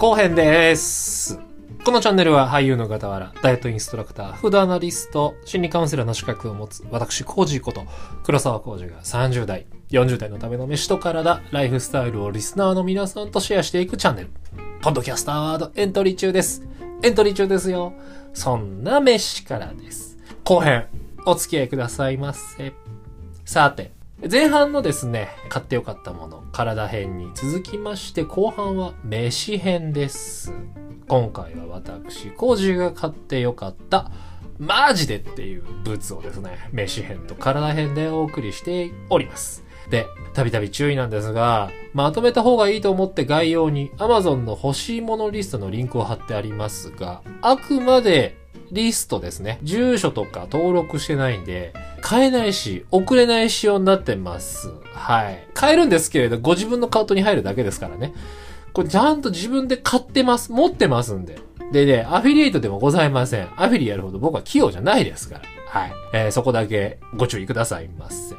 後編です。このチャンネルは俳優の傍ら、ダイエットインストラクター、フードアナリスト、心理カウンセラーの資格を持つ私、コージーこと、黒沢コージが30代、40代のための飯と体、ライフスタイルをリスナーの皆さんとシェアしていくチャンネル。ポッドキャストアワードエントリー中です。エントリー中ですよ。そんな飯からです。後編、お付き合いくださいませ。さて、前半のですね、買ってよかったもの、体編に続きまして、後半は飯編です。今回は私、コージが買ってよかった、マジでっていうブーツをですね、飯編と体編でお送りしております。で、たびたび注意なんですが、まとめた方がいいと思って概要に Amazon の欲しいものリストのリンクを貼ってありますが、あくまでリストですね。住所とか登録してないんで、買えないし、送れない仕様になってます。はい。買えるんですけれど、ご自分のカートに入るだけですからね。これちゃんと自分で買ってます。持ってますんで。でね、アフィリエイトでもございません。アフィリやるほど僕は器用じゃないですから。はい。えーそこだけご注意くださいませ。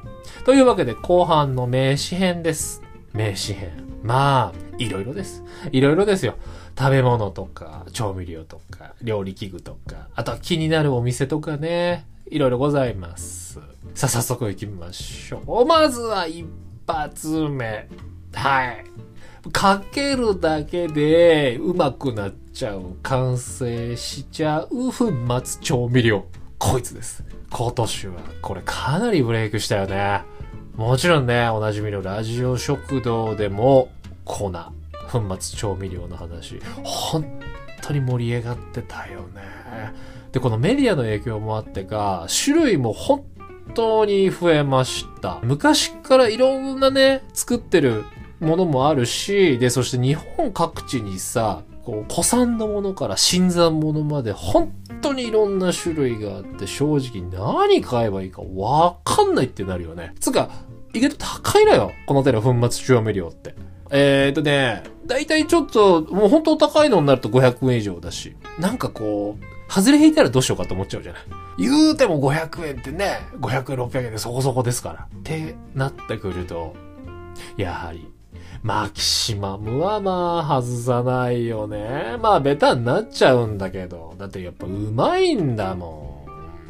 というわけで、後半の名詞編です。名詞編。まあ、いろいろです。いろいろですよ。食べ物とか、調味料とか、料理器具とか、あとは気になるお店とかね、いろいろございます。さあ、早速行きましょう。まずは一発目。はい。かけるだけでうまくなっちゃう、完成しちゃう粉末調味料。こいつです。今年はこれかなりブレイクしたよね。もちろんね、おなじみのラジオ食堂でも粉、粉末調味料の話、本当に盛り上がってたよね。で、このメディアの影響もあってか、種類も本当に増えました。昔からいろんなね、作ってるものもあるし、で、そして日本各地にさ、こう、古参のものから新参ものまで、本当にいろんな種類があって、正直何買えばいいかわかんないってなるよね。つうか、意外と高いのよ。この手の粉末調味料って。えーとね、だいたいちょっと、もう本当高いのになると500円以上だし、なんかこう、外れ引いたらどうしようかと思っちゃうじゃない。言うても500円ってね、500円、600円でそこそこですから。ってなってくると、やはり、マキシマムはまあ外さないよね。まあベタになっちゃうんだけど。だってやっぱうまいんだもん。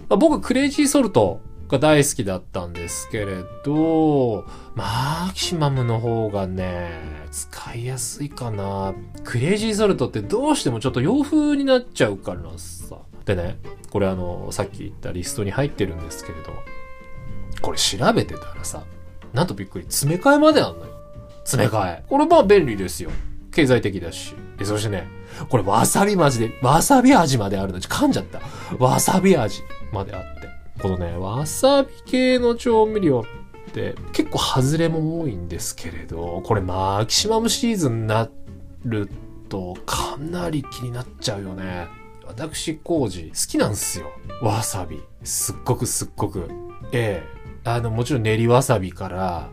まあ、僕クレイジーソルトが大好きだったんですけれど、マキシマムの方がね、使いやすいかな。クレイジーソルトってどうしてもちょっと洋風になっちゃうからさ。でね、これあの、さっき言ったリストに入ってるんですけれど、これ調べてたらさ、なんとびっくり、詰め替えまであんのよ。詰め替え。これまあ便利ですよ。経済的だし。で、そしてね、これわさび味で、わさび味まであるの。噛んじゃった。わさび味まであって。このね、わさび系の調味料って結構外れも多いんですけれど、これマキシマムシーズンになるとかなり気になっちゃうよね。私、コージ好きなんですよ。わさび。すっごくすっごく。ええあの、もちろん練りわさびから、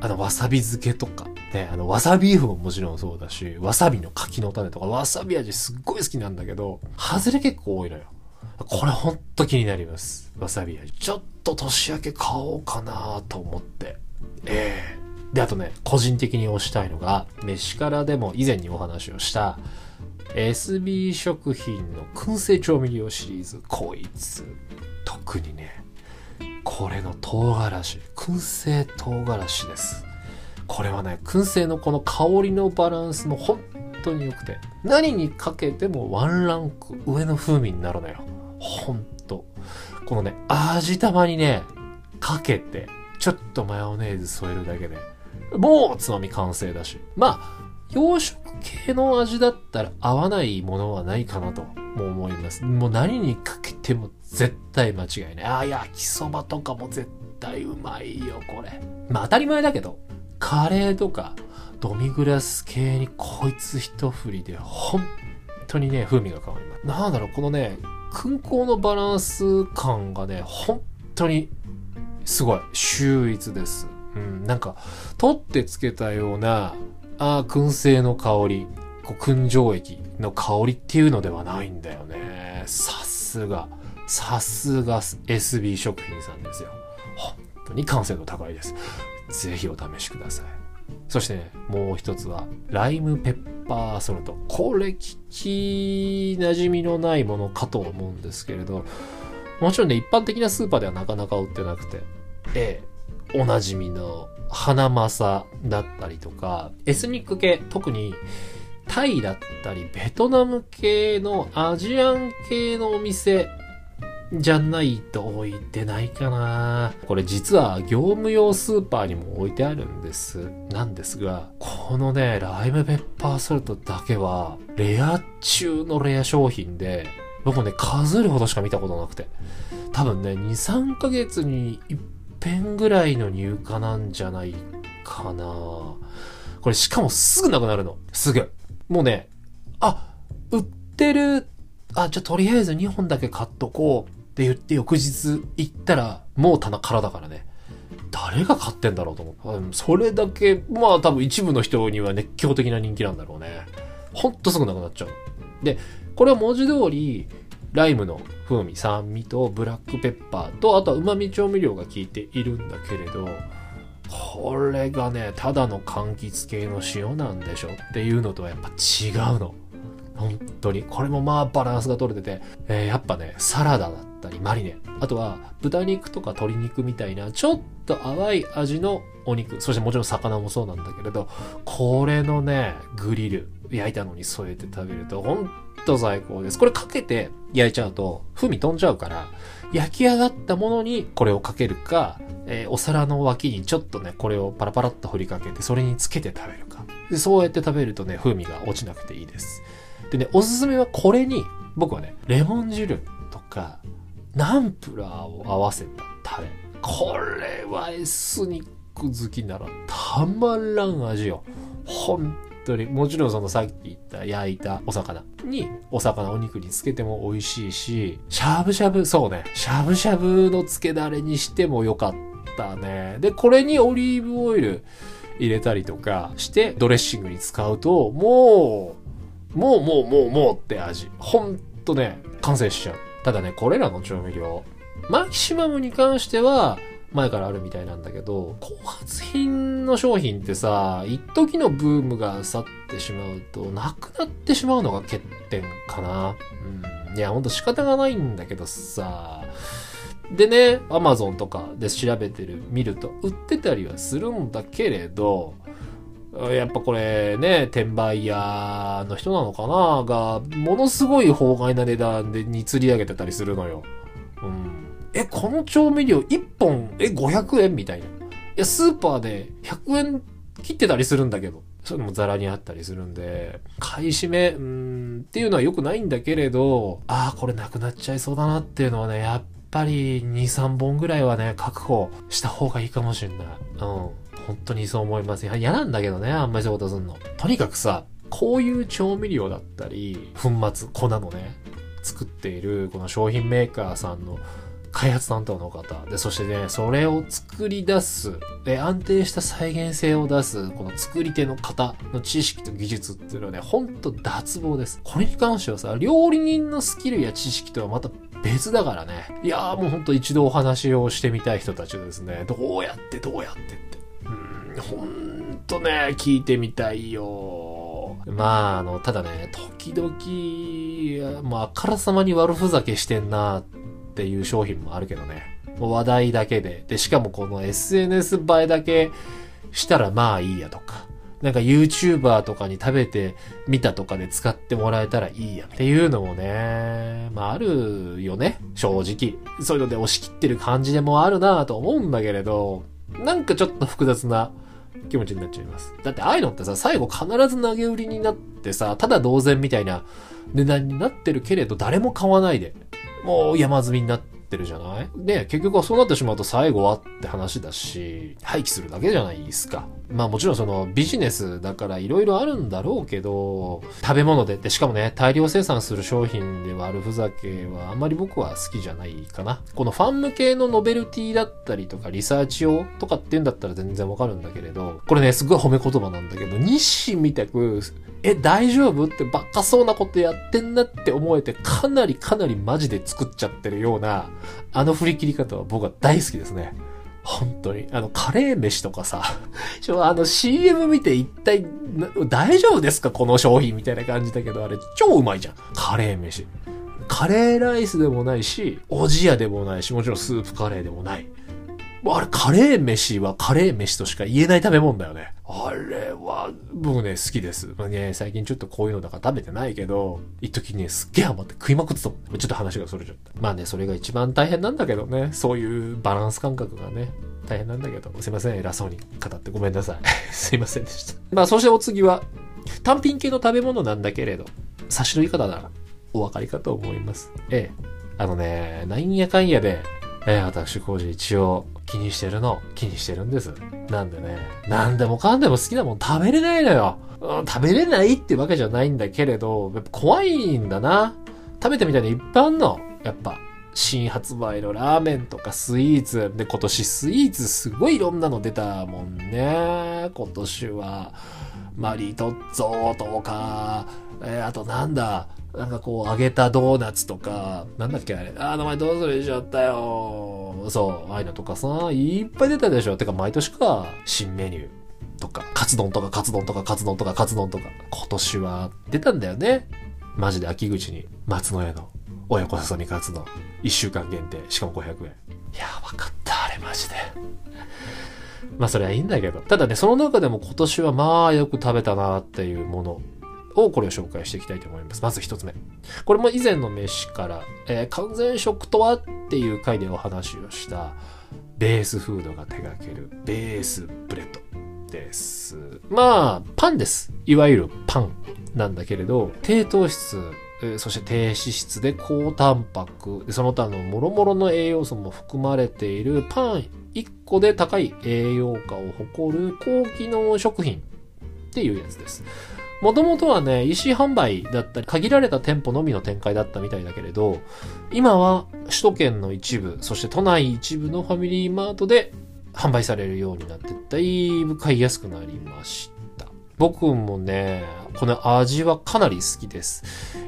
あの、わさび漬けとか、ね、あの、わさビーフももちろんそうだし、わさびの柿の種とか、わさび味すっごい好きなんだけど、外れ結構多いのよ。これほんと気になります。わさび味。ちょっと年明け買おうかなと思って。ええで、あとね、個人的に推したいのが、飯からでも以前にお話をした、SB 食品の燻製調味料シリーズ、こいつ。特にね、これの唐辛子、燻製唐辛子です。これはね、燻製のこの香りのバランスも本当に良くて、何にかけてもワンランク上の風味になるのよ。ほんと。このね、味玉にね、かけて、ちょっとマヨネーズ添えるだけで、もうつまみ完成だし。まあ、洋食系の味だったら合わないものはないかなとも思います。もう何にかけても絶対間違いない。ああ、焼きそばとかも絶対うまいよ、これ。まあ当たり前だけど、カレーとかドミグラス系にこいつ一振りで本当にね、風味が変わります。なんだろう、このね、空港のバランス感がね、本当にすごい、秀逸です。うん、なんか、取ってつけたような、ああ、燻製の香り、こう、燻蒸液の香りっていうのではないんだよね。さすが、さすが SB 食品さんですよ。本当に完成度高いです。ぜひお試しください。そしてね、もう一つは、ライムペッパーソルト。これ、聞き馴染みのないものかと思うんですけれど、もちろんね、一般的なスーパーではなかなか売ってなくて、ええ、おなじみの花正だったりとか、エスニック系、特にタイだったり、ベトナム系のアジアン系のお店じゃないと置いてないかな。これ実は業務用スーパーにも置いてあるんです。なんですが、このね、ライムペッパーソルトだけは、レア中のレア商品で、僕ね、数えるほどしか見たことなくて。多分ね、2、3ヶ月に一遍ぐらいの入荷なんじゃないかな。これしかもすぐなくなるの。すぐ。もうね、あ、売ってる、あ、じゃとりあえず2本だけ買っとこうって言って翌日行ったら、もう棚空だからね。誰が買ってんだろうと思う。それだけ、まあ多分一部の人には熱狂的な人気なんだろうね。ほんとすぐなくなっちゃう。で、これは文字通り、ライムの風味、酸味とブラックペッパーと、あとは旨味調味料が効いているんだけれど、これがね、ただの柑橘系の塩なんでしょっていうのとはやっぱ違うの。本当に。これもまあバランスが取れてて、えー、やっぱね、サラダだったり、マリネ。あとは、豚肉とか鶏肉みたいな、ちょっと淡い味のお肉。そしてもちろん魚もそうなんだけれど、これのね、グリル、焼いたのに添えて食べると、ほんと最高です。これかけて焼いちゃうと、風味飛んじゃうから、焼き上がったものにこれをかけるか、えー、お皿の脇にちょっとね、これをパラパラっと振りかけて、それにつけて食べるか。でそうやって食べるとね、風味が落ちなくていいです。でね、おすすめはこれに、僕はね、レモン汁とか、ナンプラーを合わせたタレ。これはエスニック好きならたまらん味よ。本当に。もちろんそのさっき言った焼いたお魚に、お魚お肉につけても美味しいし、しゃぶしゃぶ、そうね、しゃぶしゃぶのつけだれにしてもよかったね。で、これにオリーブオイル入れたりとかして、ドレッシングに使うと、もう、もうもうもうもうって味。ほんとね、完成しちゃう。ただね、これらの調味料、マキシマムに関しては、前からあるみたいなんだけど、後発品の商品ってさ、一時のブームが去ってしまうと、なくなってしまうのが欠点かな。うん。いや、ほんと仕方がないんだけどさ、でね、アマゾンとかで調べてる、見ると売ってたりはするんだけれど、やっぱこれね、転売屋の人なのかな？が、ものすごい法外な値段でに釣り上げてたりするのよ。うん。え、この調味料1本、え、500円？みたいな。いや、スーパーで100円切ってたりするんだけど。それもザラにあったりするんで、買い占め、うん、っていうのは良くないんだけれど、ああ、これなくなっちゃいそうだなっていうのはね、やっぱり2、3本ぐらいはね、確保した方がいいかもしれない。うん。本当にそう思います。いや嫌なんだけどね、あんまりそういうことすんの。とにかくさ、こういう調味料だったり、粉末、粉のね、作っているこの商品メーカーさんの開発担当の方。で、そしてね、それを作り出す、で、安定した再現性を出す、この作り手の方の知識と技術っていうのはね、ほんと脱帽です。これに関してはさ、料理人のスキルや知識とはまた別だからね。いやーもうほんと一度お話をしてみたい人たちをですね、どうやってどうやってってほんとね、聞いてみたいよ。まあ、あの、ただね、時々、まあ、からさまに悪ふざけしてんなっていう商品もあるけどね。もう話題だけで。で、しかもこの SNS 映えだけしたらまあいいやとか。なんか YouTuber とかに食べてみたとかで使ってもらえたらいいやっていうのもね、まああるよね。正直。そういうので押し切ってる感じでもあるなと思うんだけれど、なんかちょっと複雑な気持ちになっちゃいます。だってああいうのってさ、最後必ず投げ売りになってさ、ただ同然みたいな値段になってるけれど、誰も買わないで、もう山積みになってるじゃない？で、結局はそうなってしまうと最後はって話だし、廃棄するだけじゃないですか。まあもちろんそのビジネスだから色々あるんだろうけど、食べ物で、で、しかもね、大量生産する商品で悪ふざけはあんまり僕は好きじゃないかな。このファン向けのノベルティだったりとかリサーチ用とかって言うんだったら全然わかるんだけれど、これね、すごい褒め言葉なんだけど、日清みたく、え、大丈夫ってバカそうなことやってんなって思えて、かなりかなりマジで作っちゃってるような、あの振り切り方は僕は大好きですね。本当に。あの、カレー飯とかさ、ちょ、あの CM 見て一体、大丈夫ですか？この商品みたいな感じだけど、あれ超うまいじゃん。カレー飯。カレーライスでもないし、おじやでもないし、もちろんスープカレーでもない。あれ、カレー飯はカレー飯としか言えない食べ物だよね。あれは、僕ね、好きです。まあね、最近ちょっとこういうのだから食べてないけど、一時ね、すっげえハマって食いまくってたもん。ちょっと話がそれちゃった。まあね、それが一番大変なんだけどね。そういうバランス感覚がね、大変なんだけど、すいません、偉そうに語ってごめんなさい。すいませんでした。まあ、そしてお次は、単品系の食べ物なんだけれど、差しの言い方ならお分かりかと思います。ええ。あのね、なんやかんやで、えー、私、工事一応気にしてるの、気にしてるんです。なんでね、なんでもかんでも好きなもん食べれないのよ。うん、食べれないってわけじゃないんだけれど、やっぱ怖いんだな。食べてみたいにいっぱいあんの。やっぱ、新発売のラーメンとかスイーツ。で、今年スイーツすごいいろんなの出たもんね。今年は、マリトッツォとか、えー、あとなんだ、なんかこう、揚げたドーナツとか、なんだっけあれ、あ、名前どうするしちゃったよ。そう、ああいうのとかさ、いっぱい出たでしょ。てか、毎年か、新メニューとか、カツ丼とかカツ丼とかカツ丼とかカツ丼とか、今年は出たんだよね。マジで秋口に、松の家の親子ささみカツ丼。1週間限定、しかも500円。いやわかった、あれマジで。まあそれはいいんだけど。ただね、その中でも今年はまあよく食べたなっていうものをこれを紹介していきたいと思います。まず一つ目。これも以前の飯から、えー、完全食とはっていう回でお話をしたベースフードが手掛けるベースブレッドです。まあ、パンです。いわゆるパンなんだけれど、低糖質、そして低脂質で高タンパク、その他の諸々の栄養素も含まれているパン1個で高い栄養価を誇る高機能食品っていうやつです。もともとはね、EC 販売だったり、限られた店舗のみの展開だったみたいだけれど、今は首都圏の一部、そして都内一部のファミリーマートで販売されるようになって、だいぶ買いやすくなりました。僕もね、この味はかなり好きです。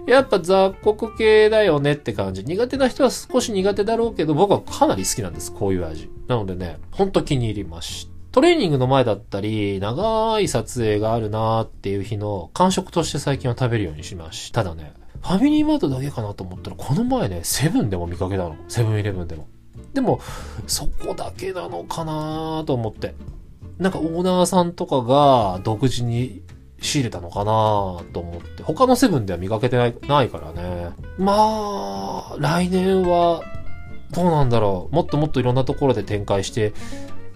やっぱ雑穀系だよねって感じ。苦手な人は少し苦手だろうけど、僕はかなり好きなんです。こういう味。なのでね、ほんと気に入りました。トレーニングの前だったり、長い撮影があるなーっていう日の感触として最近は食べるようにしました。ただね、ファミリーマートだけかなと思ったら、この前ね、セブンでも見かけたの。セブンイレブンでも。でも、そこだけなのかなーと思って。なんかオーナーさんとかが独自に仕入れたのかなと思って。他のセブンでは見かけてないないからね。まあ、来年は、どうなんだろう。もっともっといろんなところで展開して、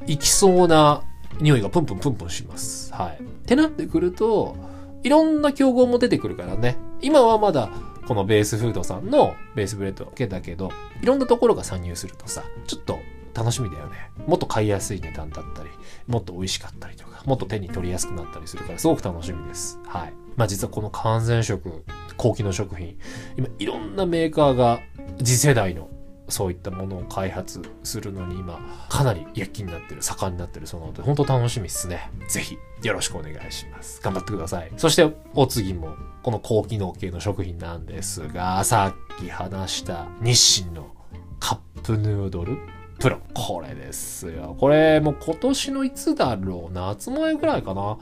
いきそうな匂いがプンプンプンプンします。はい。ってなってくると、いろんな競合も出てくるからね。今はまだ、このベースフードさんのベースブレッドだけだけど、いろんなところが参入するとさ、ちょっと楽しみだよね。もっと買いやすい値段だったり、もっと美味しかったりとか、もっと手に取りやすくなったりするから、すごく楽しみです。はい。まあ実はこの完全食、高機能食品、今いろんなメーカーが次世代のそういったものを開発するのに今、かなり躍起になってる、盛んになってるそうなので、本当楽しみっすね。ぜひ、よろしくお願いします。頑張ってください。そして、お次も、この高機能系の食品なんですが、さっき話した日清のカップヌードルプロ。これですよ。これ、もう今年のいつだろう夏前ぐらいかな？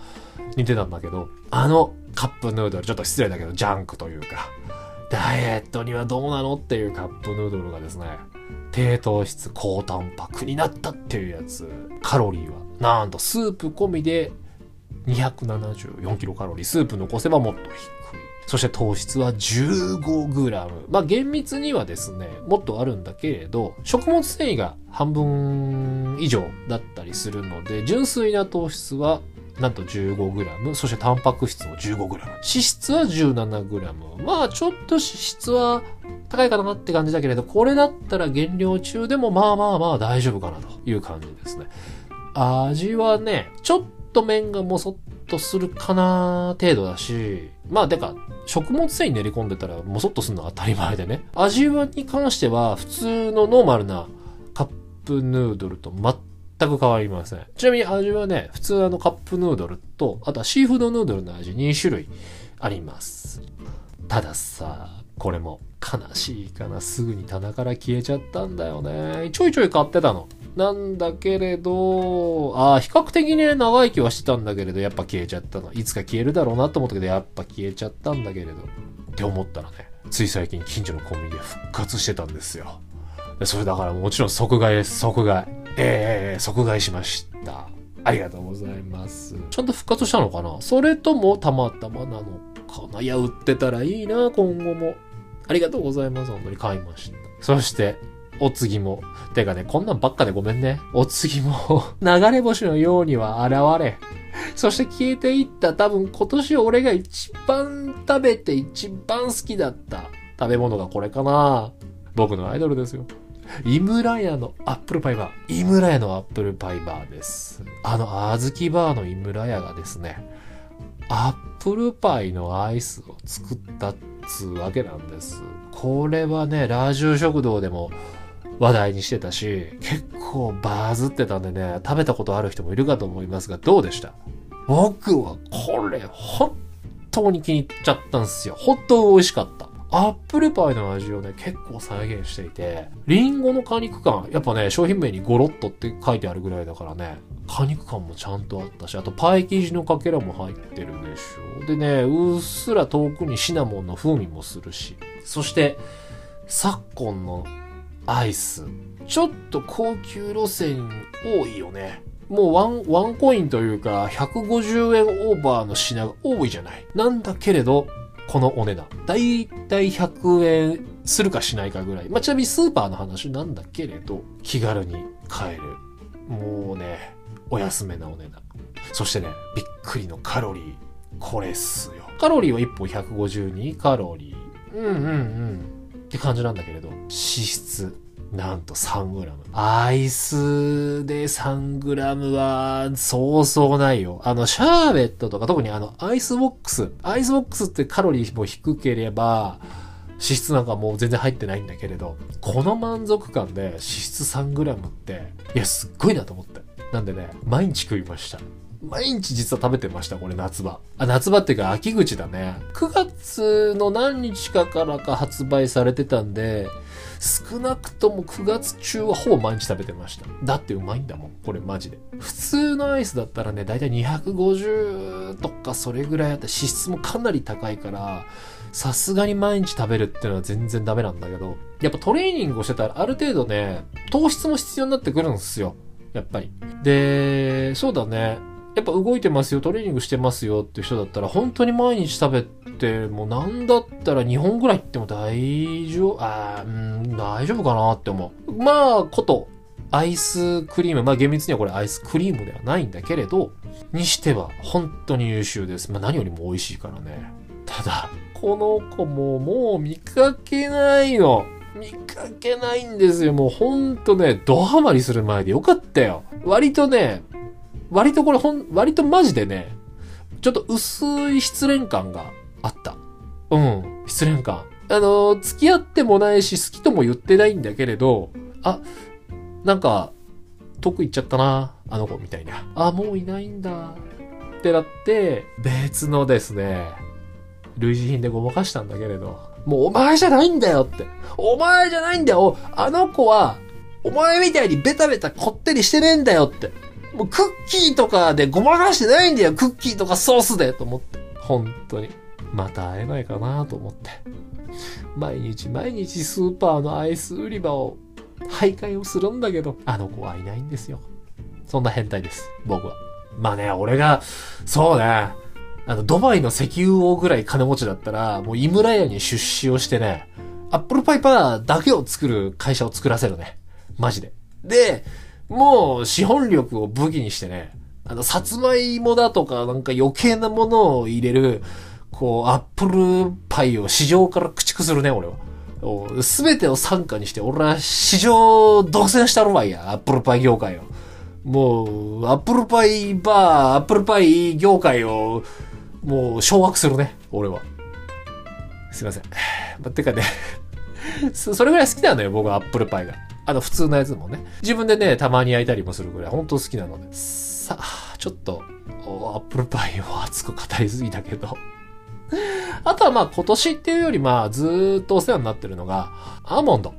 似てたんだけど、あのカップヌードル、ちょっと失礼だけど、ジャンクというか、ダイエットにはどうなのっていうカップヌードルがですね、低糖質高タンパクになったっていうやつ。カロリーは、なんとスープ込みで274キロカロリー。スープ残せばもっと低い。そして糖質は 15g。まあ厳密にはですね、もっとあるんだけれど、食物繊維が半分以上だったりするので、純粋な糖質はなんと 15g、そしてタンパク質も 15g、脂質は 17g。まあちょっと脂質は高いかなって感じだけれど、これだったら減量中でもまあまあまあ大丈夫かなという感じですね。味はね、ちょっと麺がもそっとするかな程度だし、まあてか、食物繊維練り込んでたらもそっとするのは当たり前でね。味はに関しては普通のノーマルなカップヌードルと全全く変わりません。ちなみに味はね、普通あのカップヌードルと、あとはシーフードヌードルの味2種類あります。たださ、これも悲しいかな。すぐに棚から消えちゃったんだよね。ちょいちょい買ってたの。なんだけれど、ああ、比較的ね、長生きはしてたんだけれど、やっぱ消えちゃったの。いつか消えるだろうなと思ったけど、やっぱ消えちゃったんだけれど。って思ったらね、つい最近近所のコンビニで復活してたんですよ。それだからもちろん即買いです、即買い。えー、即買いしました。ありがとうございます。ちゃんと復活したのかな？それともたまたまなのかな？いや、売ってたらいいな、今後も。ありがとうございます。本当に買いました。そして、お次も。てかね、こんなんばっかでごめんね。お次も 流れ星のようには現れ。そして消えていった多分今年俺が一番食べて一番好きだった食べ物がこれかな。僕のアイドルですよ。井村屋のアップルパイバー。井村屋のアップルパイバーです。あの、あずきバーの井村屋がですね、アップルパイのアイスを作ったっつうわけなんです。これはね、ラジュ食堂でも話題にしてたし、結構バズってたんでね、食べたことある人もいるかと思いますが、どうでした？僕はこれ、本当に気に入っちゃったんですよ。本当に美味しかった。アップルパイの味をね、結構再現していて、リンゴの果肉感、やっぱね、商品名にゴロッとって書いてあるぐらいだからね、果肉感もちゃんとあったし、あとパイ生地のかけらも入ってるでしょう。でね、うっすら遠くにシナモンの風味もするし。そして、昨今のアイス。ちょっと高級路線多いよね。もうワン、ワンコインというか、150円オーバーの品が多いじゃない。なんだけれど、このお値段。だいたい100円するかしないかぐらい。まあ、ちなみにスーパーの話なんだけれど、気軽に買える。もうね、お安めなお値段。そしてね、びっくりのカロリー。これっすよ。カロリーは1本152カロリー。うんうんうん。って感じなんだけれど、脂質。なんと 3g。アイスで 3g は、そうそうないよ。あの、シャーベットとか、特にあの、アイスボックス。アイスボックスってカロリーも低ければ、脂質なんかもう全然入ってないんだけれど、この満足感で脂質 3g って、いや、すっごいなと思って。なんでね、毎日食いました。毎日実は食べてました、これ夏場。あ、夏場っていうか秋口だね。9月の何日かからか発売されてたんで、少なくとも9月中はほぼ毎日食べてました。だってうまいんだもん、これマジで。普通のアイスだったらね、だいたい250とかそれぐらいあって脂質もかなり高いから、さすがに毎日食べるっていうのは全然ダメなんだけど、やっぱトレーニングをしてたらある程度ね、糖質も必要になってくるんですよ。やっぱり。で、そうだね。やっぱ動いてますよ、トレーニングしてますよっていう人だったら、本当に毎日食べて、もうなんだったら2本ぐらい行っても大丈夫、あ、うん、大丈夫かなって思う。まあ、こと、アイスクリーム、まあ厳密にはこれアイスクリームではないんだけれど、にしては本当に優秀です。まあ何よりも美味しいからね。ただ、この子ももう見かけないの。見かけないんですよ。もうほんとね、ドハマりする前でよかったよ。割とね、割とこれほん、割とマジでね、ちょっと薄い失恋感があった。うん、失恋感。あの、付き合ってもないし、好きとも言ってないんだけれど、あ、なんか、遠く行っちゃったな、あの子、みたいな。あ、もういないんだ。ってなって、別のですね、類似品でごまかしたんだけれど、もうお前じゃないんだよって。お前じゃないんだよ。あの子は、お前みたいにベタベタこってりしてねえんだよって。もうクッキーとかでごまかしてないんだよ。クッキーとかソースで。と思って。本当に。また会えないかなと思って。毎日毎日スーパーのアイス売り場を徘徊をするんだけど、あの子はいないんですよ。そんな変態です。僕は。まあね、俺が、そうね、あの、ドバイの石油王ぐらい金持ちだったら、もう井村屋に出資をしてね、アップルパイパーだけを作る会社を作らせるね。マジで。で、もう資本力を武器にしてね、あの、さつまいもだとかなんか余計なものを入れる、こう、アップルパイを市場から駆逐するね、俺は。すべてを参加にして、俺は市場独占したるわいや、アップルパイ業界を。もう、アップルパイバー、アップルパイ業界を、もう、掌握するね、俺は。すいません。ま、てかね そ、それぐらい好きなのよ、僕はアップルパイが。あの、普通のやつもね。自分でね、たまに焼いたりもするぐらい、本当好きなので。さあ、ちょっと、アップルパイを熱く語りすぎたけど。あとはまあ今年っていうよりまあずっとお世話になってるのが、アーモンド。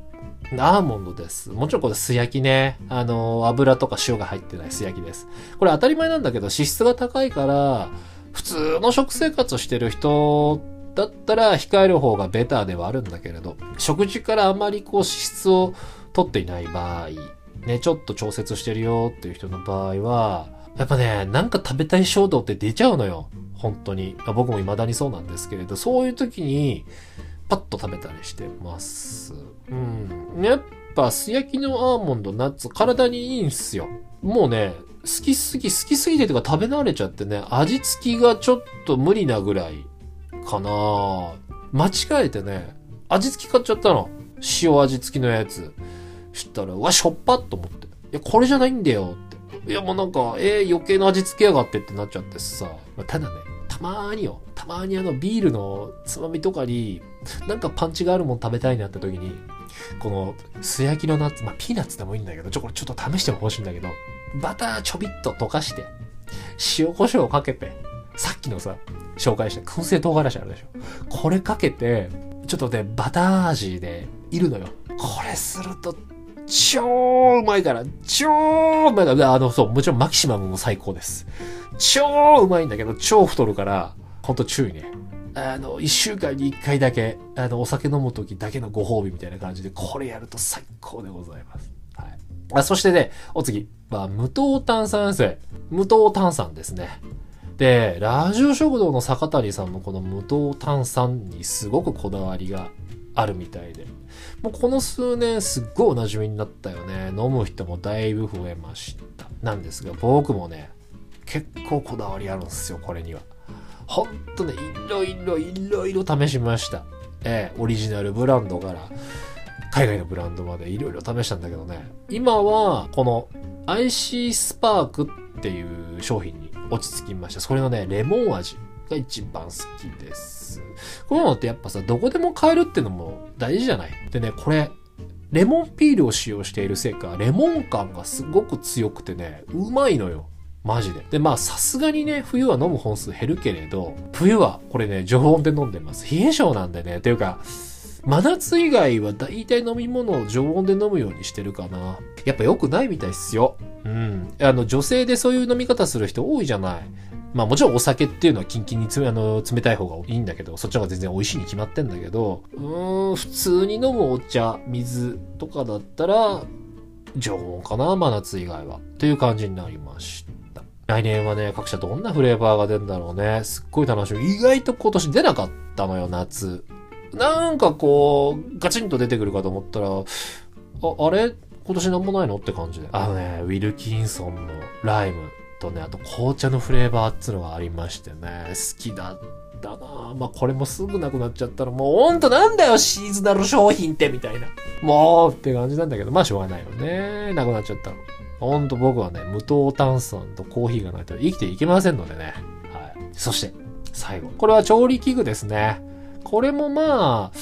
アーモンドです。もちろんこれ素焼きね。あの、油とか塩が入ってない素焼きです。これ当たり前なんだけど脂質が高いから、普通の食生活をしてる人だったら控える方がベターではあるんだけれど、食事からあまりこう脂質を取っていない場合、ね、ちょっと調節してるよっていう人の場合は、やっぱね、なんか食べたい衝動って出ちゃうのよ。本当に。僕も未だにそうなんですけれど、そういう時に、パッと食べたりしてます。うん。やっぱ、素焼きのアーモンド、ナッツ、体にいいんすよ。もうね、好きすぎ、好きすぎてとか食べ慣れちゃってね、味付きがちょっと無理なぐらいかな間違えてね、味付き買っちゃったの。塩味付きのやつ。したら、うわ、しょっぱっと思って。いや、これじゃないんだよって。いや、もうなんか、えー、余計な味付けやがってってなっちゃってさ。まあただね、たまーによ。たまーにあの、ビールのつまみとかに、なんかパンチがあるもん食べたいなって時に、この、素焼きのナッツ、まあ、ピーナッツでもいいんだけど、ちょ、これちょっと試しても欲しいんだけど、バターちょびっと溶かして、塩コショウかけて、さっきのさ、紹介した燻製唐辛子あるでしょ。これかけて、ちょっとね、バター味でいるのよ。これすると、超うまいから、超うまいから、あの、そう、もちろんマキシマムも最高です。超うまいんだけど、超太るから、ほんと注意ね。あの、一週間に一回だけ、あの、お酒飲む時だけのご褒美みたいな感じで、これやると最高でございます。はい。あそしてね、お次は、無糖炭酸水。無糖炭酸ですね。で、ラジオ食堂の坂谷さんもこの無糖炭酸にすごくこだわりがあるみたいで。もうこの数年すっごいお馴染みになったよね。飲む人もだいぶ増えました。なんですが、僕もね、結構こだわりあるんですよ、これには。ほんとね、いろいろいろいろ試しました。ええ、オリジナルブランドから、海外のブランドまでいろいろ試したんだけどね。今は、この、IC スパークっていう商品に落ち着きました。それのね、レモン味が一番好きです。こういうのってやっぱさ、どこでも買えるってのも大事じゃない？でね、これ、レモンピールを使用しているせいか、レモン感がすごく強くてね、うまいのよ。マジで。で、まあ、さすがにね、冬は飲む本数減るけれど、冬は、これね、常温で飲んでます。冷え性なんでね、というか、真夏以外は大体飲み物を常温で飲むようにしてるかな。やっぱ良くないみたいっすよ。うん。あの、女性でそういう飲み方する人多いじゃない。まあもちろんお酒っていうのはキンキンにつあの冷たい方がいいんだけど、そっちの方が全然美味しいに決まってんだけど、うーん、普通に飲むお茶、水とかだったら、常温かな、真夏以外は。という感じになりました。来年はね、各社どんなフレーバーが出るんだろうね。すっごい楽しみ。意外と今年出なかったのよ、夏。なんかこう、ガチンと出てくるかと思ったら、あ、あれ？今年なんもないの？って感じで。あのね、ウィルキンソンのライムとね、あと紅茶のフレーバーっつうのがありましてね、好きだったなまあこれもすぐなくなっちゃったらもうほんとなんだよシーズナル商品ってみたいな。もうって感じなんだけど、まあしょうがないよね。なくなっちゃったの。ほんと僕はね、無糖炭酸とコーヒーがないと生きていけませんのでね。はい。そして、最後。これは調理器具ですね。これもまあ、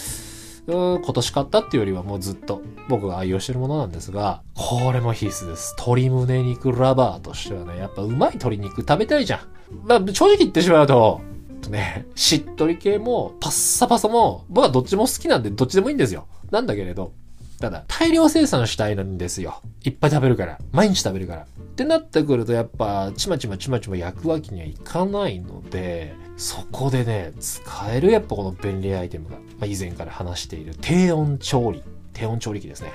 今年買ったっていうよりはもうずっと僕が愛用してるものなんですが、これも必須です。鶏胸肉ラバーとしてはね、やっぱうまい鶏肉食べたいじゃん。まあ正直言ってしまうと、ね、しっとり系もパッサパサも僕はどっちも好きなんでどっちでもいいんですよ。なんだけれど、ただ大量生産したいんですよ。いっぱい食べるから。毎日食べるから。ってなってくるとやっぱちまちまちまちま焼くわけにはいかないので、そこでね、使えるやっぱこの便利アイテムが、まあ、以前から話している低温調理。低温調理器ですね。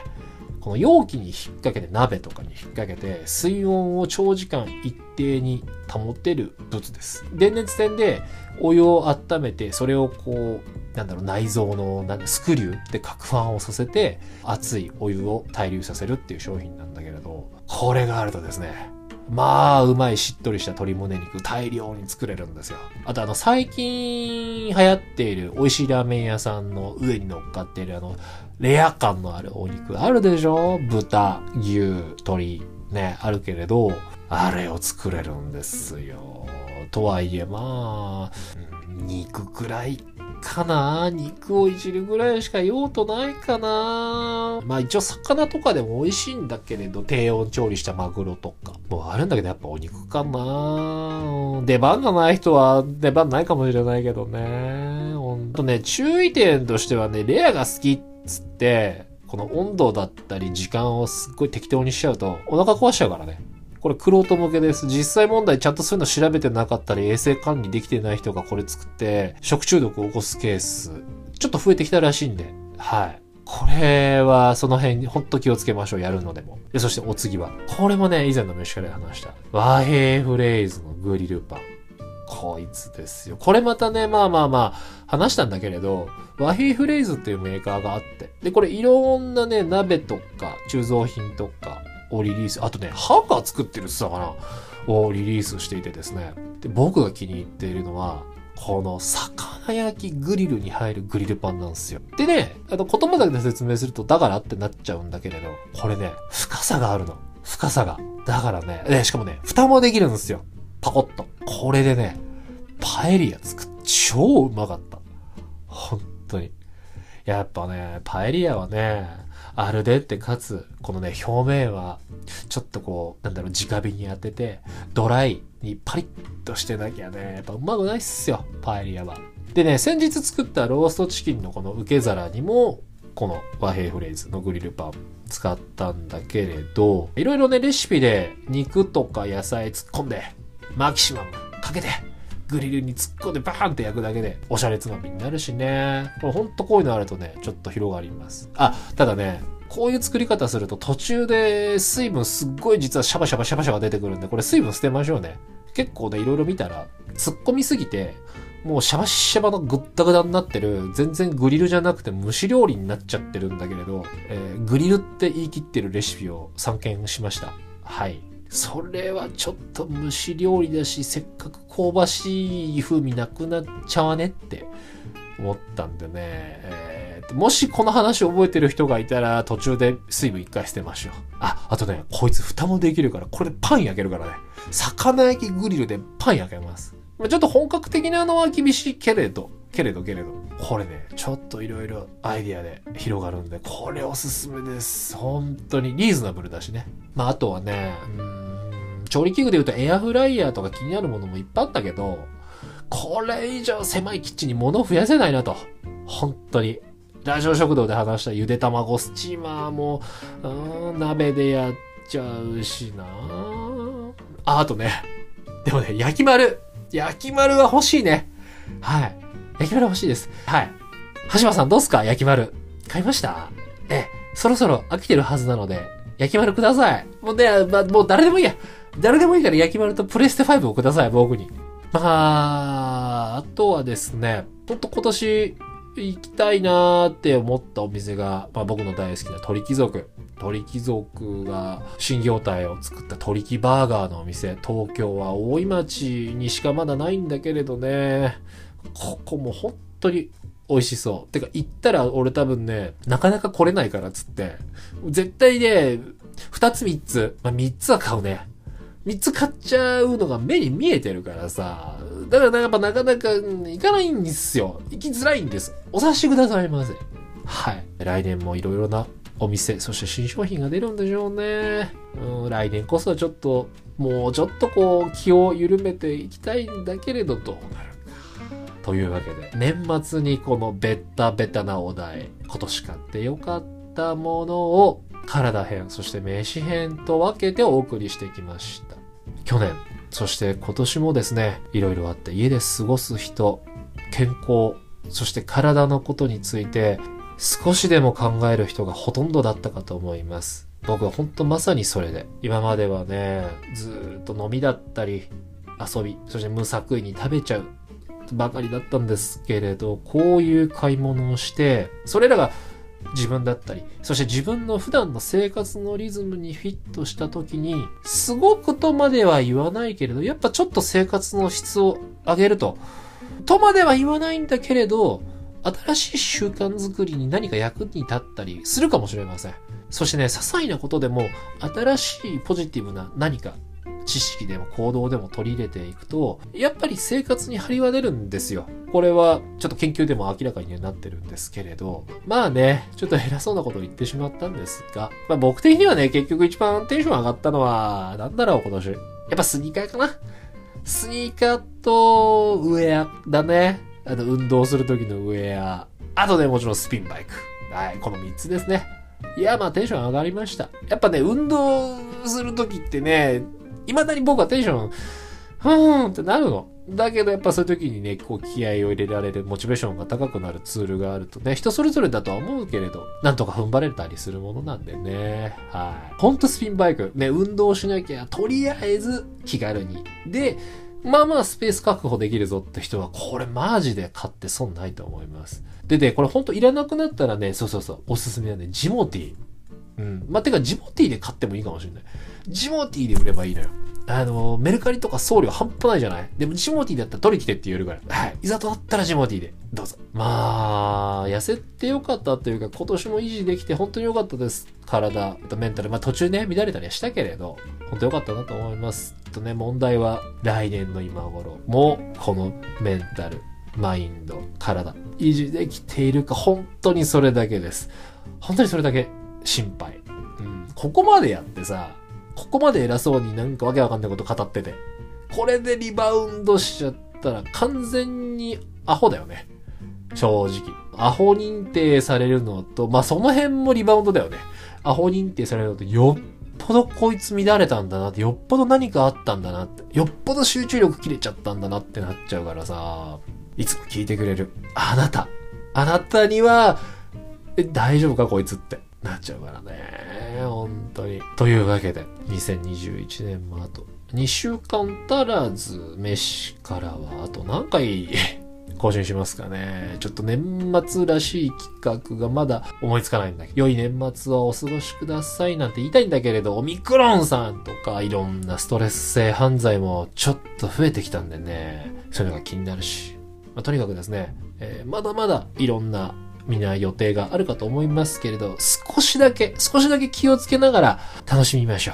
この容器に引っ掛けて、鍋とかに引っ掛けて、水温を長時間一定に保てる物です。電熱線でお湯を温めて、それをこう、なんだろう、内臓のなんスクリューで攪拌をさせて、熱いお湯を対流させるっていう商品なんだけれど、これがあるとですね、まあ、うまいしっとりした鶏胸肉大量に作れるんですよ。あとあの、最近流行っている美味しいラーメン屋さんの上に乗っかっているあの、レア感のあるお肉あるでしょ？豚、牛、鶏、ね、あるけれど、あれを作れるんですよ。とはいえまあ、肉くらいかな肉をいじるぐらいしか用途ないかなまあ一応魚とかでも美味しいんだけれど、低温調理したマグロとか。もうあるんだけどやっぱお肉かな出番がない人は出番ないかもしれないけどね。ほんとね、注意点としてはね、レアが好きっつって、この温度だったり時間をすっごい適当にしちゃうとお腹壊しちゃうからね。これ、クロート向けです。実際問題ちゃんとそういうの調べてなかったり、衛生管理できてない人がこれ作って、食中毒を起こすケース、ちょっと増えてきたらしいんで、はい。これは、その辺にほんと気をつけましょう、やるのでも。で、そしてお次は。これもね、以前の飯から話した。和平フレーズのグリルパン。こいつですよ。これまたね、まあまあまあ、話したんだけれど、和平フレーズっていうメーカーがあって。で、これいろんなね、鍋とか、鋳造品とか、をリリース、あとね、ハーガー作ってるっつったかなをリリースしていてですね。で、僕が気に入っているのは、この魚焼きグリルに入るグリルパンなんですよ。でね、あの言葉だけで説明するとだからってなっちゃうんだけれど、これね、深さがあるの。深さが。だからね、しかもね、蓋もできるんですよ。パコッと。これでね、パエリア作っ超うまかった。本当に。やっぱね、パエリアはね、アルデンテかつ、このね、表面は、ちょっとこう、なんだろう、直火に当てて、ドライにパリッとしてなきゃね、やっぱうまくないっすよ、パエリアは。でね、先日作ったローストチキンのこの受け皿にも、この和平フレーズのグリルパン使ったんだけれど、いろいろね、レシピで肉とか野菜突っ込んで、マキシマムかけて、グリルに突っ込んでバーンって焼くだけでおしゃれつまみになるしね。これほんとこういうのあるとね、ちょっと広がります。あ、ただね、こういう作り方すると途中で水分すっごい実はシャバシャバシャバシャバ出てくるんで、これ水分捨てましょうね。結構ね、いろいろ見たら、突っ込みすぎて、もうシャバシャバのぐったぐだになってる、全然グリルじゃなくて蒸し料理になっちゃってるんだけれど、えー、グリルって言い切ってるレシピを参見しました。はい。それはちょっと蒸し料理だし、せっかく香ばしい風味なくなっちゃわねって思ったんでね、えー、もしこの話覚えてる人がいたら途中で水分一回捨てましょう。あ、あとね、こいつ蓋もできるから、これでパン焼けるからね。魚焼きグリルでパン焼けます。ちょっと本格的なのは厳しいけれど、けれどけれど。これね、ちょっといろいろアイディアで広がるんで、これおすすめです。本当にリーズナブルだしね。まああとはね、うん調理器具で言うとエアフライヤーとか気になるものもいっぱいあったけど、これ以上狭いキッチンに物を増やせないなと。本当に。ラジオ食堂で話したゆで卵スチーマーも、うん、鍋でやっちゃうしなあ、あとね。でもね、焼き丸。焼き丸は欲しいね。はい。焼き丸欲しいです。はい。橋場さんどうすか？焼き丸。買いました？え、そろそろ飽きてるはずなので、焼き丸ください。もうね、まもう誰でもいいや。誰でもいいから焼き丸とプレステ5をください、僕に。まあ、あとはですね、ほんと今年行きたいなーって思ったお店が、まあ僕の大好きな鳥貴族。鳥貴族が新業態を作った鳥貴バーガーのお店。東京は大井町にしかまだないんだけれどね。ここも本当に美味しそう。てか行ったら俺多分ね、なかなか来れないからっつって。絶対ね、二つ三つ、まあ三つは買うね。3つ買っちゃうのが目に見えてるからさ。だからやっぱなかなか行かないんですよ。行きづらいんです。お察しくださいませ。はい。来年もいろいろなお店、そして新商品が出るんでしょうね。うん、来年こそはちょっと、もうちょっとこう気を緩めていきたいんだけれど、どうなるか。というわけで、年末にこのベッタベタなお題、今年買ってよかったものを体編、そして飯編と分けてお送りしてきました。去年、そして今年もですね、いろいろあって家で過ごす人、健康、そして体のことについて少しでも考える人がほとんどだったかと思います。僕は本当まさにそれで、今まではね、ずっと飲みだったり、遊び、そして無作為に食べちゃうばかりだったんですけれど、こういう買い物をして、それらが自分だったり、そして自分の普段の生活のリズムにフィットした時に、すごくとまでは言わないけれど、やっぱちょっと生活の質を上げると、とまでは言わないんだけれど、新しい習慣づくりに何か役に立ったりするかもしれません。そしてね、些細なことでも新しいポジティブな何か知識でも行動でも取り入れていくと、やっぱり生活に張りは出るんですよ。これはちょっと研究でも明らかになってるんですけれど、まあね、ちょっと偉そうなことを言ってしまったんですが、まあ僕的にはね、結局一番テンション上がったのは、なんだろう今年。やっぱスニーカーかな。スニーカーとウェアだね。あの、運動する時のウェア。あとね、もちろんスピンバイク。はい、この3つですね。いや、まあテンション上がりました。やっぱね、運動する時ってね、未だに僕はテンション、ふーんってなるの。だけどやっぱそういう時にね、こう気合を入れられるモチベーションが高くなるツールがあるとね、人それぞれだとは思うけれど、なんとか踏ん張れたりするものなんでね。はい。ほんとスピンバイク。ね、運動しなきゃ、とりあえず気軽に。で、まあまあスペース確保できるぞって人は、これマジで買って損ないと思います。でね、これほんといらなくなったらね、そうそうそう、おすすめはね、ジモティ。うん。まあ、てかジモティで買ってもいいかもしれない。ジモティで売ればいいのよ。あの、メルカリとか送料半端ないじゃない？でもジモティだったら取り来てって言えるから。はい。いざとなったらジモティで。どうぞ。まあ、痩せてよかったというか、今年も維持できて本当に良かったです。体とメンタル。まあ途中ね、乱れたりはしたけれど、本当良かったなと思います。とね、問題は来年の今頃も、このメンタル、マインド、体、維持できているか、本当にそれだけです。本当にそれだけ心配。うん。ここまでやってさ、ここまで偉そうになんかわけわかんないこと語ってて、これでリバウンドしちゃったら完全にアホだよね。正直。アホ認定されるのと、まあ、その辺もリバウンドだよね。アホ認定されるのと、よっぽどこいつ乱れたんだなって、よっぽど何かあったんだなって、よっぽど集中力切れちゃったんだなってなっちゃうからさ、いつも聞いてくれる。あなた。あなたには、え、大丈夫かこいつって。なっちゃうからね。本当に。というわけで、2021年もあと2週間足らず、飯からはあと何回 更新しますかね。ちょっと年末らしい企画がまだ思いつかないんだけど、良い年末をお過ごしくださいなんて言いたいんだけれど、オミクロンさんとかいろんなストレス性犯罪もちょっと増えてきたんでね、そういうのが気になるし。まあ、とにかくですね、えー、まだまだいろんなみんな予定があるかと思いますけれど、少しだけ、少しだけ気をつけながら楽しみましょ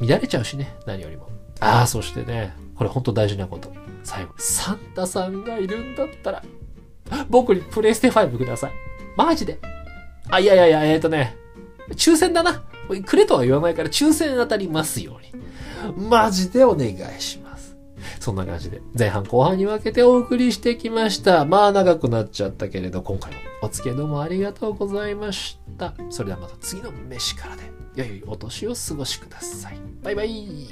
う。乱れちゃうしね、何よりも。ああ、そしてね、これほんと大事なこと。最後、サンタさんがいるんだったら、僕にプレイステ5ください。マジで。あ、いやいやいや、えっ、ー、とね、抽選だな。くれとは言わないから抽選当たりますように。マジでお願いします。そんな感じで、前半後半に分けてお送りしてきました。まあ長くなっちゃったけれど、今回もお付き合いどうもありがとうございました。それではまた次の飯からで、良いお年を過ごしください。バイバイ